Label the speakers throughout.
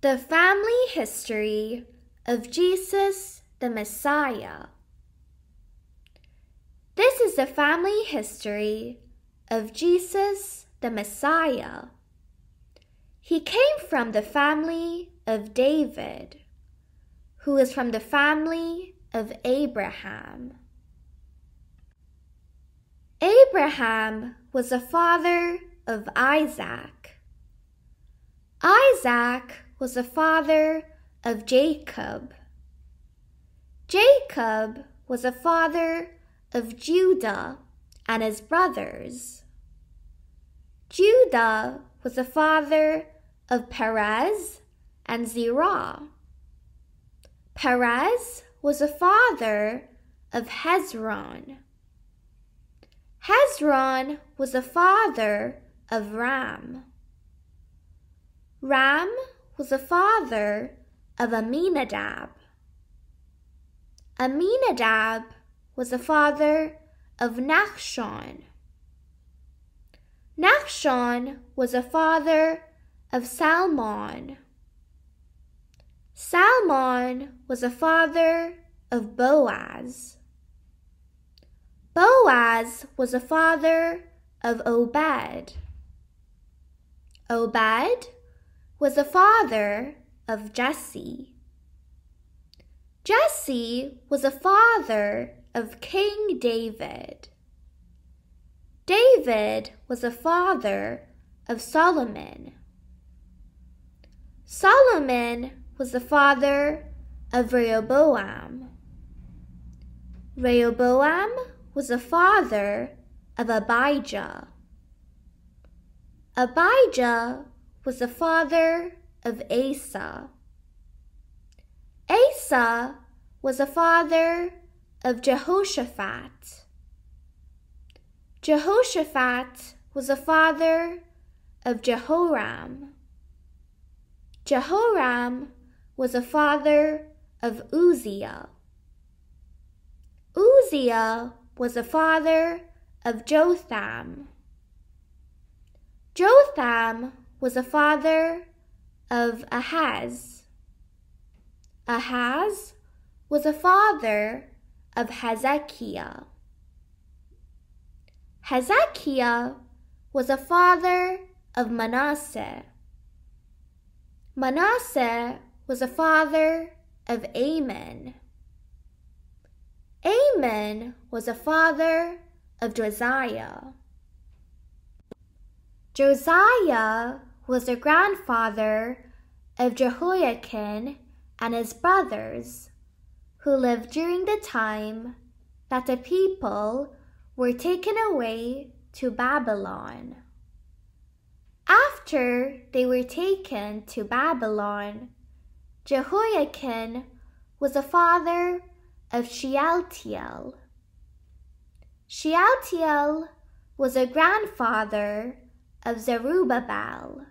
Speaker 1: The family history of Jesus the Messiah. This is the family history of Jesus the Messiah. He came from the family of David, who is from the family of Abraham. Abraham was the father of Isaac. Isaac was the father of Jacob. Jacob was the father of Judah and his brothers. Judah was the father of Perez and Zerah. Perez was the father of Hezron. Hezron was the father of Ram. Ram was the father of Aminadab. Aminadab was the father of Nachshon. Nachshon was the father of Salmon. Salmon was the father of Boaz. Boaz was the father of Obed. Obed was the father of Jesse. Jesse was the father of King David. David was the father of Solomon. Solomon was the father of Rehoboam. Rehoboam was the father of Abijah. Abijah was the father of Asa. Asa was the father of Jehoshaphat. Jehoshaphat was the father of Jehoram. Jehoram was the father of Uzziah. Uzziah was the father of Jotham. Jotham was the father of Ahaz. Ahaz was the father of Hezekiah. Hezekiah was the father of Manasseh. Manasseh was the father of Amon. Amon was the father of Josiah. Josiah was the grandfather of Jehoiakim and his brothers, who lived during the time that the people were taken away to Babylon. After they were taken to Babylon, Jehoiakim was the father of Shealtiel. Shealtiel was a grandfather of Zerubbabel.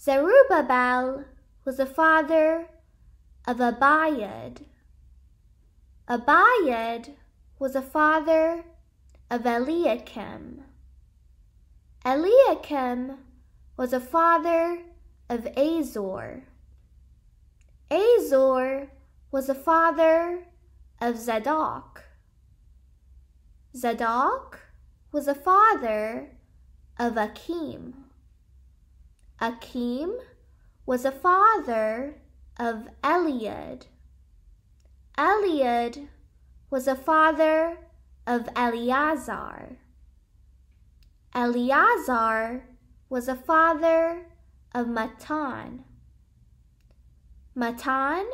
Speaker 1: Zerubbabel was the father of Abiad. Abiad was the father of Eliakim. Eliakim was the father of Azor. Azor was the father of Zadok. Zadok was the father of Akim. Akim was a father of Eliud. Eliud was a father of Eleazar. Eleazar was a father of Matthan. Matthan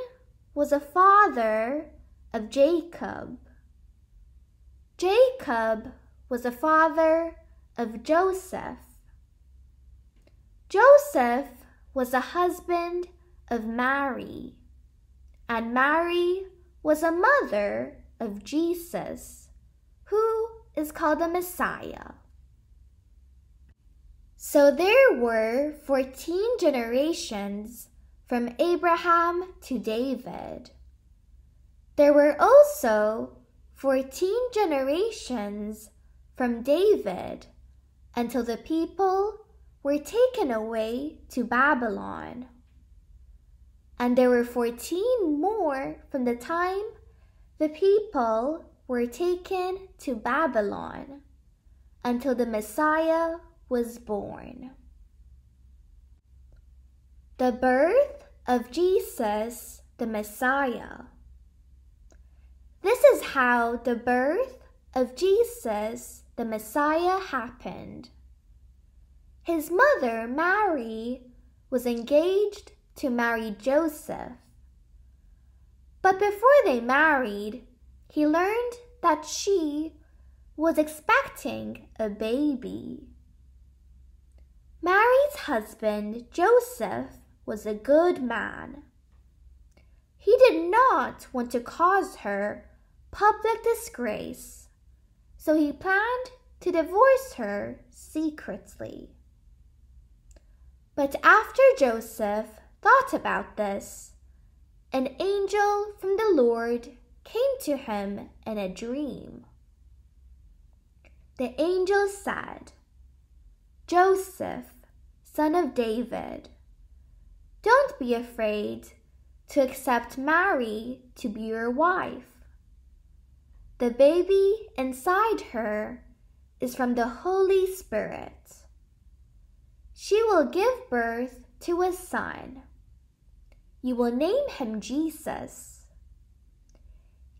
Speaker 1: was a father of Jacob. Jacob was a father of Joseph. Joseph was the husband of Mary, and Mary was a mother of Jesus, who is called the Messiah. So there were 14 generations from Abraham to David. There were also 14 generations from David until the people were taken away to Babylon. and there were fourteen more from the time the people were taken to Babylon until the Messiah was born. The birth of Jesus the Messiah. This is how the birth of Jesus the Messiah happened. His mother, Mary, was engaged to marry Joseph. But before they married, he learned that she was expecting a baby. Mary's husband, Joseph, was a good man. He did not want to cause her public disgrace, so he planned to divorce her secretly. But after Joseph thought about this, an angel from the Lord came to him in a dream. The angel said, Joseph, son of David, don't be afraid to accept Mary to be your wife. The baby inside her is from the Holy Spirit. She will give birth to a son. You will name him Jesus.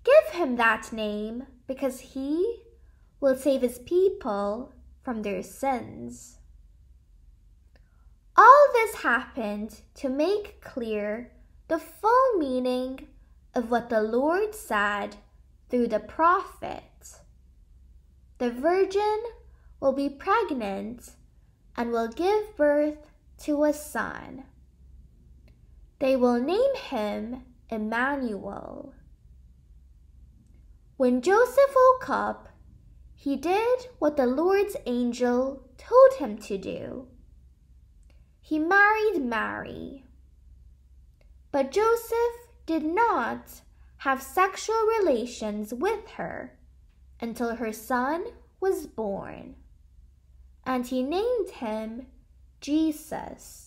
Speaker 1: Give him that name because he will save his people from their sins. All this happened to make clear the full meaning of what the Lord said through the prophet. The virgin will be pregnant and will give birth to a son. They will name him Emmanuel. When Joseph woke up, he did what the Lord's angel told him to do. He married Mary. But Joseph did not have sexual relations with her until her son was born, and he named him Jesus.